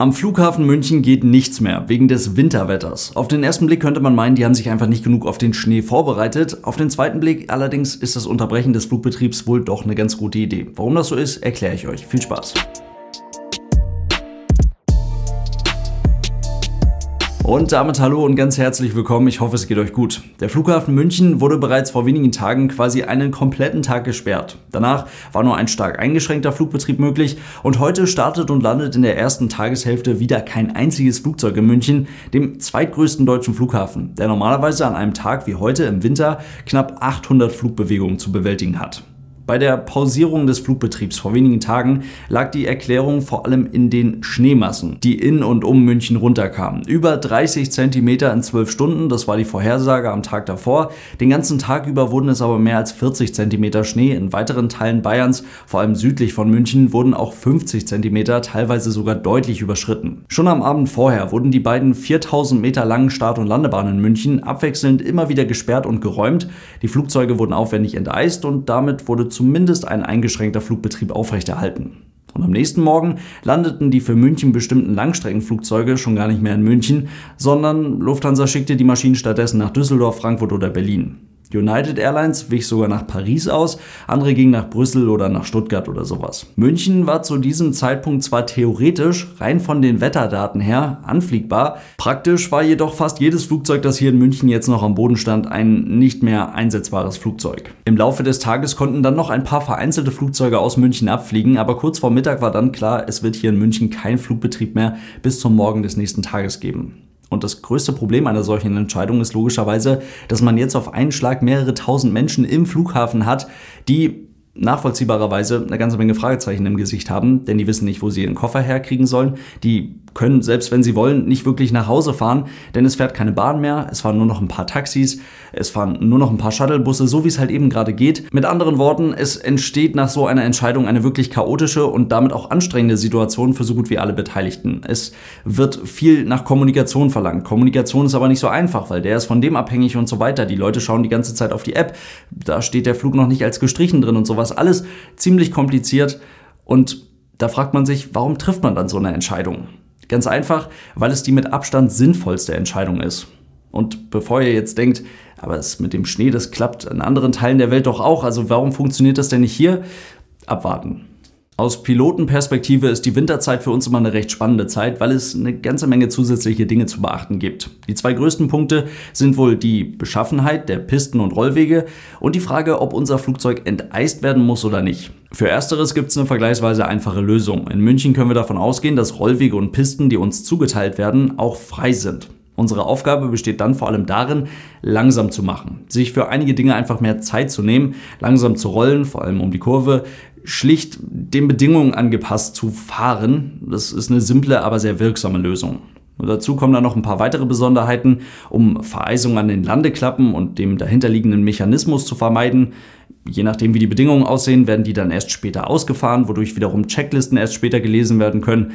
Am Flughafen München geht nichts mehr wegen des Winterwetters. Auf den ersten Blick könnte man meinen, die haben sich einfach nicht genug auf den Schnee vorbereitet. Auf den zweiten Blick allerdings ist das Unterbrechen des Flugbetriebs wohl doch eine ganz gute Idee. Warum das so ist, erkläre ich euch. Viel Spaß. Und damit hallo und ganz herzlich willkommen. Ich hoffe, es geht euch gut. Der Flughafen München wurde bereits vor wenigen Tagen quasi einen kompletten Tag gesperrt. Danach war nur ein stark eingeschränkter Flugbetrieb möglich und heute startet und landet in der ersten Tageshälfte wieder kein einziges Flugzeug in München, dem zweitgrößten deutschen Flughafen, der normalerweise an einem Tag wie heute im Winter knapp 800 Flugbewegungen zu bewältigen hat. Bei der Pausierung des Flugbetriebs vor wenigen Tagen lag die Erklärung vor allem in den Schneemassen, die in und um München runterkamen. Über 30 Zentimeter in 12 Stunden, das war die Vorhersage am Tag davor. Den ganzen Tag über wurden es aber mehr als 40 Zentimeter Schnee. In weiteren Teilen Bayerns, vor allem südlich von München, wurden auch 50 Zentimeter, teilweise sogar deutlich überschritten. Schon am Abend vorher wurden die beiden 4000 Meter langen Start- und Landebahnen in München abwechselnd immer wieder gesperrt und geräumt. Die Flugzeuge wurden aufwendig enteist und damit wurde zumindest ein eingeschränkter Flugbetrieb aufrechterhalten. Und am nächsten Morgen landeten die für München bestimmten Langstreckenflugzeuge schon gar nicht mehr in München, sondern Lufthansa schickte die Maschinen stattdessen nach Düsseldorf, Frankfurt oder Berlin. United Airlines wich sogar nach Paris aus, andere gingen nach Brüssel oder nach Stuttgart oder sowas. München war zu diesem Zeitpunkt zwar theoretisch rein von den Wetterdaten her anfliegbar, praktisch war jedoch fast jedes Flugzeug, das hier in München jetzt noch am Boden stand, ein nicht mehr einsetzbares Flugzeug. Im Laufe des Tages konnten dann noch ein paar vereinzelte Flugzeuge aus München abfliegen, aber kurz vor Mittag war dann klar, es wird hier in München keinen Flugbetrieb mehr bis zum Morgen des nächsten Tages geben. Und das größte Problem einer solchen Entscheidung ist logischerweise, dass man jetzt auf einen Schlag mehrere tausend Menschen im Flughafen hat, die nachvollziehbarerweise eine ganze Menge Fragezeichen im Gesicht haben, denn die wissen nicht, wo sie ihren Koffer herkriegen sollen. Die können, selbst wenn sie wollen, nicht wirklich nach Hause fahren, denn es fährt keine Bahn mehr, es fahren nur noch ein paar Taxis, es fahren nur noch ein paar Shuttlebusse, so wie es halt eben gerade geht. Mit anderen Worten, es entsteht nach so einer Entscheidung eine wirklich chaotische und damit auch anstrengende Situation für so gut wie alle Beteiligten. Es wird viel nach Kommunikation verlangt. Kommunikation ist aber nicht so einfach, weil der ist von dem abhängig und so weiter. Die Leute schauen die ganze Zeit auf die App, da steht der Flug noch nicht als gestrichen drin und sowas. Alles ziemlich kompliziert und da fragt man sich, warum trifft man dann so eine Entscheidung? Ganz einfach, weil es die mit Abstand sinnvollste Entscheidung ist. Und bevor ihr jetzt denkt, aber es mit dem Schnee, das klappt in anderen Teilen der Welt doch auch, also warum funktioniert das denn nicht hier? Abwarten. Aus Pilotenperspektive ist die Winterzeit für uns immer eine recht spannende Zeit, weil es eine ganze Menge zusätzliche Dinge zu beachten gibt. Die zwei größten Punkte sind wohl die Beschaffenheit der Pisten und Rollwege und die Frage, ob unser Flugzeug enteist werden muss oder nicht. Für ersteres gibt es eine vergleichsweise einfache Lösung. In München können wir davon ausgehen, dass Rollwege und Pisten, die uns zugeteilt werden, auch frei sind. Unsere Aufgabe besteht dann vor allem darin, langsam zu machen, sich für einige Dinge einfach mehr Zeit zu nehmen, langsam zu rollen, vor allem um die Kurve, schlicht den Bedingungen angepasst zu fahren. Das ist eine simple, aber sehr wirksame Lösung. Und dazu kommen dann noch ein paar weitere Besonderheiten, um Vereisung an den Landeklappen und dem dahinterliegenden Mechanismus zu vermeiden. Je nachdem, wie die Bedingungen aussehen, werden die dann erst später ausgefahren, wodurch wiederum Checklisten erst später gelesen werden können.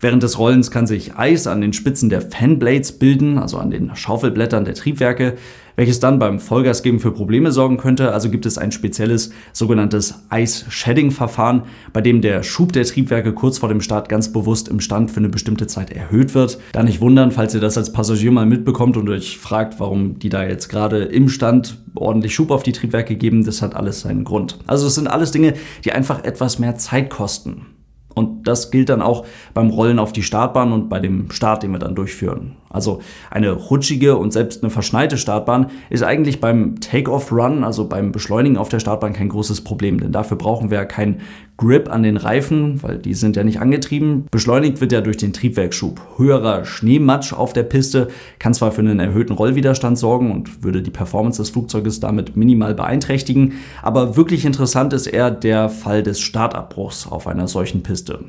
Während des Rollens kann sich Eis an den Spitzen der Fanblades bilden, also an den Schaufelblättern der Triebwerke, welches dann beim Vollgasgeben für Probleme sorgen könnte. Also gibt es ein spezielles sogenanntes Ice-Shedding-Verfahren, bei dem der Schub der Triebwerke kurz vor dem Start ganz bewusst im Stand für eine bestimmte Zeit erhöht wird. Da nicht wundern, falls ihr das als Passagier mal mitbekommt und euch fragt, warum die da jetzt gerade im Stand ordentlich Schub auf die Triebwerke geben. Das hat alles seinen Grund. Also es sind alles Dinge, die einfach etwas mehr Zeit kosten. Und das gilt dann auch beim Rollen auf die Startbahn und bei dem Start, den wir dann durchführen. Also eine rutschige und selbst eine verschneite Startbahn ist eigentlich beim Take-off-Run, also beim Beschleunigen auf der Startbahn, kein großes Problem, denn dafür brauchen wir ja keinen Grip an den Reifen, weil die sind ja nicht angetrieben. Beschleunigt wird ja durch den Triebwerkschub. Höherer Schneematsch auf der Piste kann zwar für einen erhöhten Rollwiderstand sorgen und würde die Performance des Flugzeuges damit minimal beeinträchtigen, aber wirklich interessant ist eher der Fall des Startabbruchs auf einer solchen Piste.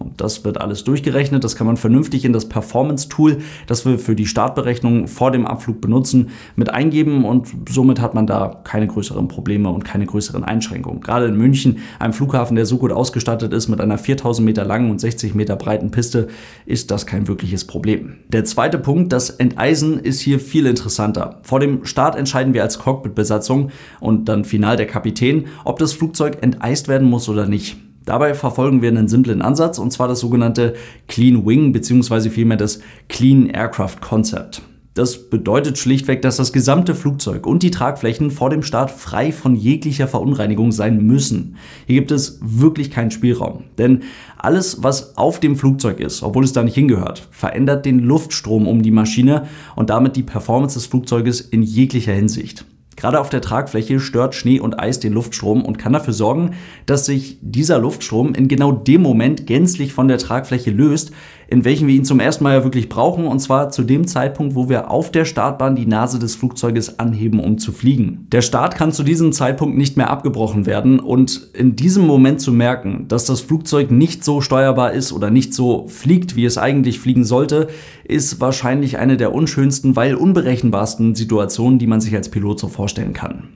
Und das wird alles durchgerechnet. Das kann man vernünftig in das Performance-Tool, das wir für die Startberechnung vor dem Abflug benutzen, mit eingeben und somit hat man da keine größeren Probleme und keine größeren Einschränkungen. Gerade in München, einem Flughafen, der so gut ausgestattet ist mit einer 4000 Meter langen und 60 Meter breiten Piste, ist das kein wirkliches Problem. Der zweite Punkt, das Enteisen, ist hier viel interessanter. Vor dem Start entscheiden wir als Cockpit-Besatzung und dann final der Kapitän, ob das Flugzeug enteist werden muss oder nicht. Dabei verfolgen wir einen simplen Ansatz und zwar das sogenannte Clean Wing bzw. vielmehr das Clean Aircraft Concept. Das bedeutet schlichtweg, dass das gesamte Flugzeug und die Tragflächen vor dem Start frei von jeglicher Verunreinigung sein müssen. Hier gibt es wirklich keinen Spielraum. Denn alles, was auf dem Flugzeug ist, obwohl es da nicht hingehört, verändert den Luftstrom um die Maschine und damit die Performance des Flugzeuges in jeglicher Hinsicht. Gerade auf der Tragfläche stört Schnee und Eis den Luftstrom und kann dafür sorgen, dass sich dieser Luftstrom in genau dem Moment gänzlich von der Tragfläche löst, in welchem wir ihn zum ersten Mal ja wirklich brauchen, und zwar zu dem Zeitpunkt, wo wir auf der Startbahn die Nase des Flugzeuges anheben, um zu fliegen. Der Start kann zu diesem Zeitpunkt nicht mehr abgebrochen werden und in diesem Moment zu merken, dass das Flugzeug nicht so steuerbar ist oder nicht so fliegt, wie es eigentlich fliegen sollte, ist wahrscheinlich eine der unschönsten, weil unberechenbarsten Situationen, die man sich als Pilot so vorstellen kann.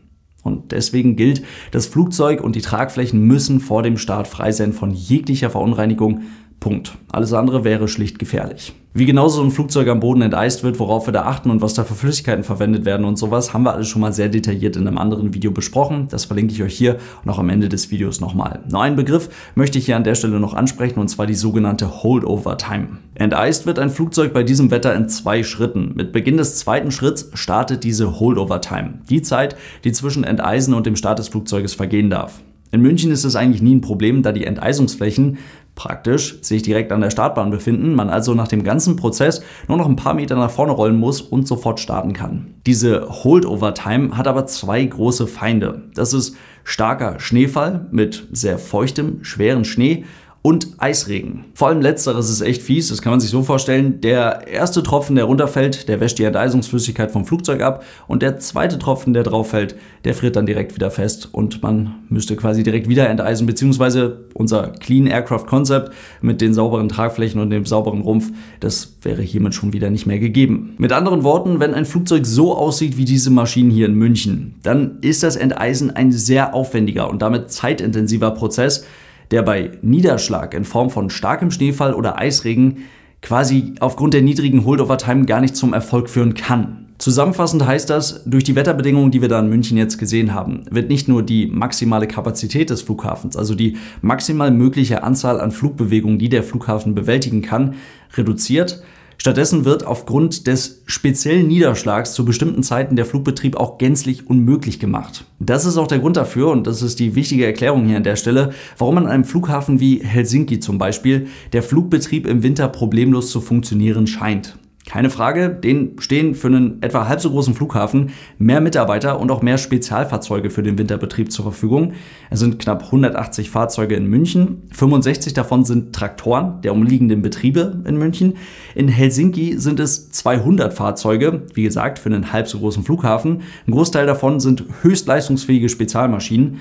Und deswegen gilt, das Flugzeug und die Tragflächen müssen vor dem Start frei sein von jeglicher Verunreinigung Punkt. Alles andere wäre schlicht gefährlich. Wie genau so ein Flugzeug am Boden enteist wird, worauf wir da achten und was da für Flüssigkeiten verwendet werden und sowas, haben wir alles schon mal sehr detailliert in einem anderen Video besprochen. Das verlinke ich euch hier und auch am Ende des Videos nochmal. Nur einen Begriff möchte ich hier an der Stelle noch ansprechen und zwar die sogenannte Holdover Time. Enteist wird ein Flugzeug bei diesem Wetter in zwei Schritten. Mit Beginn des zweiten Schritts startet diese Holdover Time. Die Zeit, die zwischen Enteisen und dem Start des Flugzeuges vergehen darf. In München ist es eigentlich nie ein Problem, da die Enteisungsflächen praktisch sich direkt an der Startbahn befinden, man also nach dem ganzen Prozess nur noch ein paar Meter nach vorne rollen muss und sofort starten kann. Diese Holdover-Time hat aber zwei große Feinde. Das ist starker Schneefall mit sehr feuchtem, schweren Schnee und Eisregen. Vor allem letzteres ist echt fies, das kann man sich so vorstellen. Der erste Tropfen, der runterfällt, der wäscht die Enteisungsflüssigkeit vom Flugzeug ab und der zweite Tropfen, der drauf fällt, der friert dann direkt wieder fest und man müsste quasi direkt wieder enteisen, beziehungsweise unser Clean Aircraft Concept mit den sauberen Tragflächen und dem sauberen Rumpf, das wäre hiermit schon wieder nicht mehr gegeben. Mit anderen Worten, wenn ein Flugzeug so aussieht wie diese Maschinen hier in München, dann ist das Enteisen ein sehr aufwendiger und damit zeitintensiver Prozess, der bei Niederschlag in Form von starkem Schneefall oder Eisregen quasi aufgrund der niedrigen Holdover-Time gar nicht zum Erfolg führen kann. Zusammenfassend heißt das, durch die Wetterbedingungen, die wir da in München jetzt gesehen haben, wird nicht nur die maximale Kapazität des Flughafens, also die maximal mögliche Anzahl an Flugbewegungen, die der Flughafen bewältigen kann, reduziert, Stattdessen wird aufgrund des speziellen Niederschlags zu bestimmten Zeiten der Flugbetrieb auch gänzlich unmöglich gemacht. Das ist auch der Grund dafür, und das ist die wichtige Erklärung hier an der Stelle, warum an einem Flughafen wie Helsinki zum Beispiel der Flugbetrieb im Winter problemlos zu funktionieren scheint. Keine Frage, denen stehen für einen etwa halb so großen Flughafen mehr Mitarbeiter und auch mehr Spezialfahrzeuge für den Winterbetrieb zur Verfügung. Es sind knapp 180 Fahrzeuge in München, 65 davon sind Traktoren der umliegenden Betriebe in München. In Helsinki sind es 200 Fahrzeuge, wie gesagt, für einen halb so großen Flughafen. Ein Großteil davon sind höchstleistungsfähige Spezialmaschinen.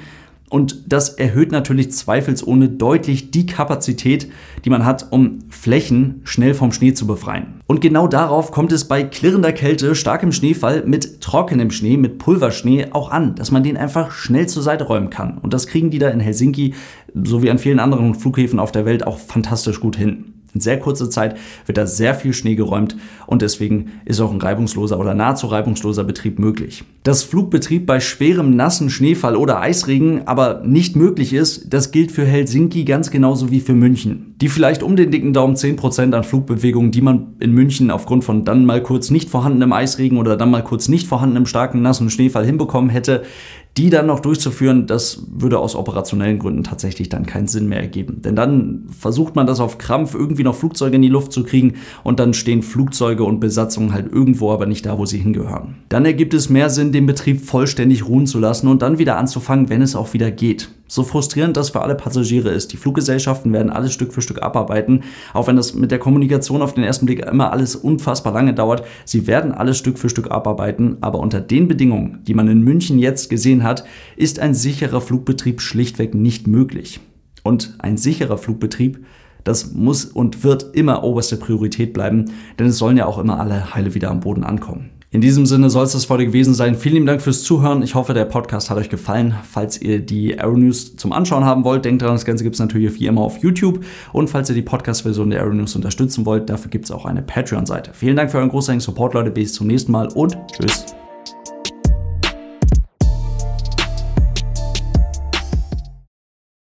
Und das erhöht natürlich zweifelsohne deutlich die Kapazität, die man hat, um Flächen schnell vom Schnee zu befreien. Und genau darauf kommt es bei klirrender Kälte, starkem Schneefall, mit trockenem Schnee, mit Pulverschnee auch an, dass man den einfach schnell zur Seite räumen kann. Und das kriegen die da in Helsinki, sowie an vielen anderen Flughäfen auf der Welt auch fantastisch gut hin. In sehr kurzer Zeit wird da sehr viel Schnee geräumt und deswegen ist auch ein reibungsloser oder nahezu reibungsloser Betrieb möglich. Dass Flugbetrieb bei schwerem nassen Schneefall oder Eisregen aber nicht möglich ist, das gilt für Helsinki ganz genauso wie für München. Die vielleicht um den dicken Daumen 10% an Flugbewegungen, die man in München aufgrund von dann mal kurz nicht vorhandenem Eisregen oder dann mal kurz nicht vorhandenem starken nassen Schneefall hinbekommen hätte, die dann noch durchzuführen, das würde aus operationellen Gründen tatsächlich dann keinen Sinn mehr ergeben. Denn dann versucht man das auf Krampf irgendwie noch Flugzeuge in die Luft zu kriegen und dann stehen Flugzeuge und Besatzungen halt irgendwo, aber nicht da, wo sie hingehören. Dann ergibt es mehr Sinn, den Betrieb vollständig ruhen zu lassen und dann wieder anzufangen, wenn es auch wieder geht. So frustrierend das für alle Passagiere ist. Die Fluggesellschaften werden alles Stück für Stück abarbeiten, auch wenn das mit der Kommunikation auf den ersten Blick immer alles unfassbar lange dauert. Sie werden alles Stück für Stück abarbeiten, aber unter den Bedingungen, die man in München jetzt gesehen hat, ist ein sicherer Flugbetrieb schlichtweg nicht möglich. Und ein sicherer Flugbetrieb das muss und wird immer oberste Priorität bleiben, denn es sollen ja auch immer alle Heile wieder am Boden ankommen. In diesem Sinne soll es das heute gewesen sein. Vielen lieben Dank fürs Zuhören. Ich hoffe, der Podcast hat euch gefallen. Falls ihr die Aeronews zum Anschauen haben wollt, denkt dran, das Ganze gibt es natürlich wie immer auf YouTube. Und falls ihr die Podcast-Version der Aeronews unterstützen wollt, dafür gibt es auch eine Patreon-Seite. Vielen Dank für euren großartigen Support, Leute. Bis zum nächsten Mal und tschüss.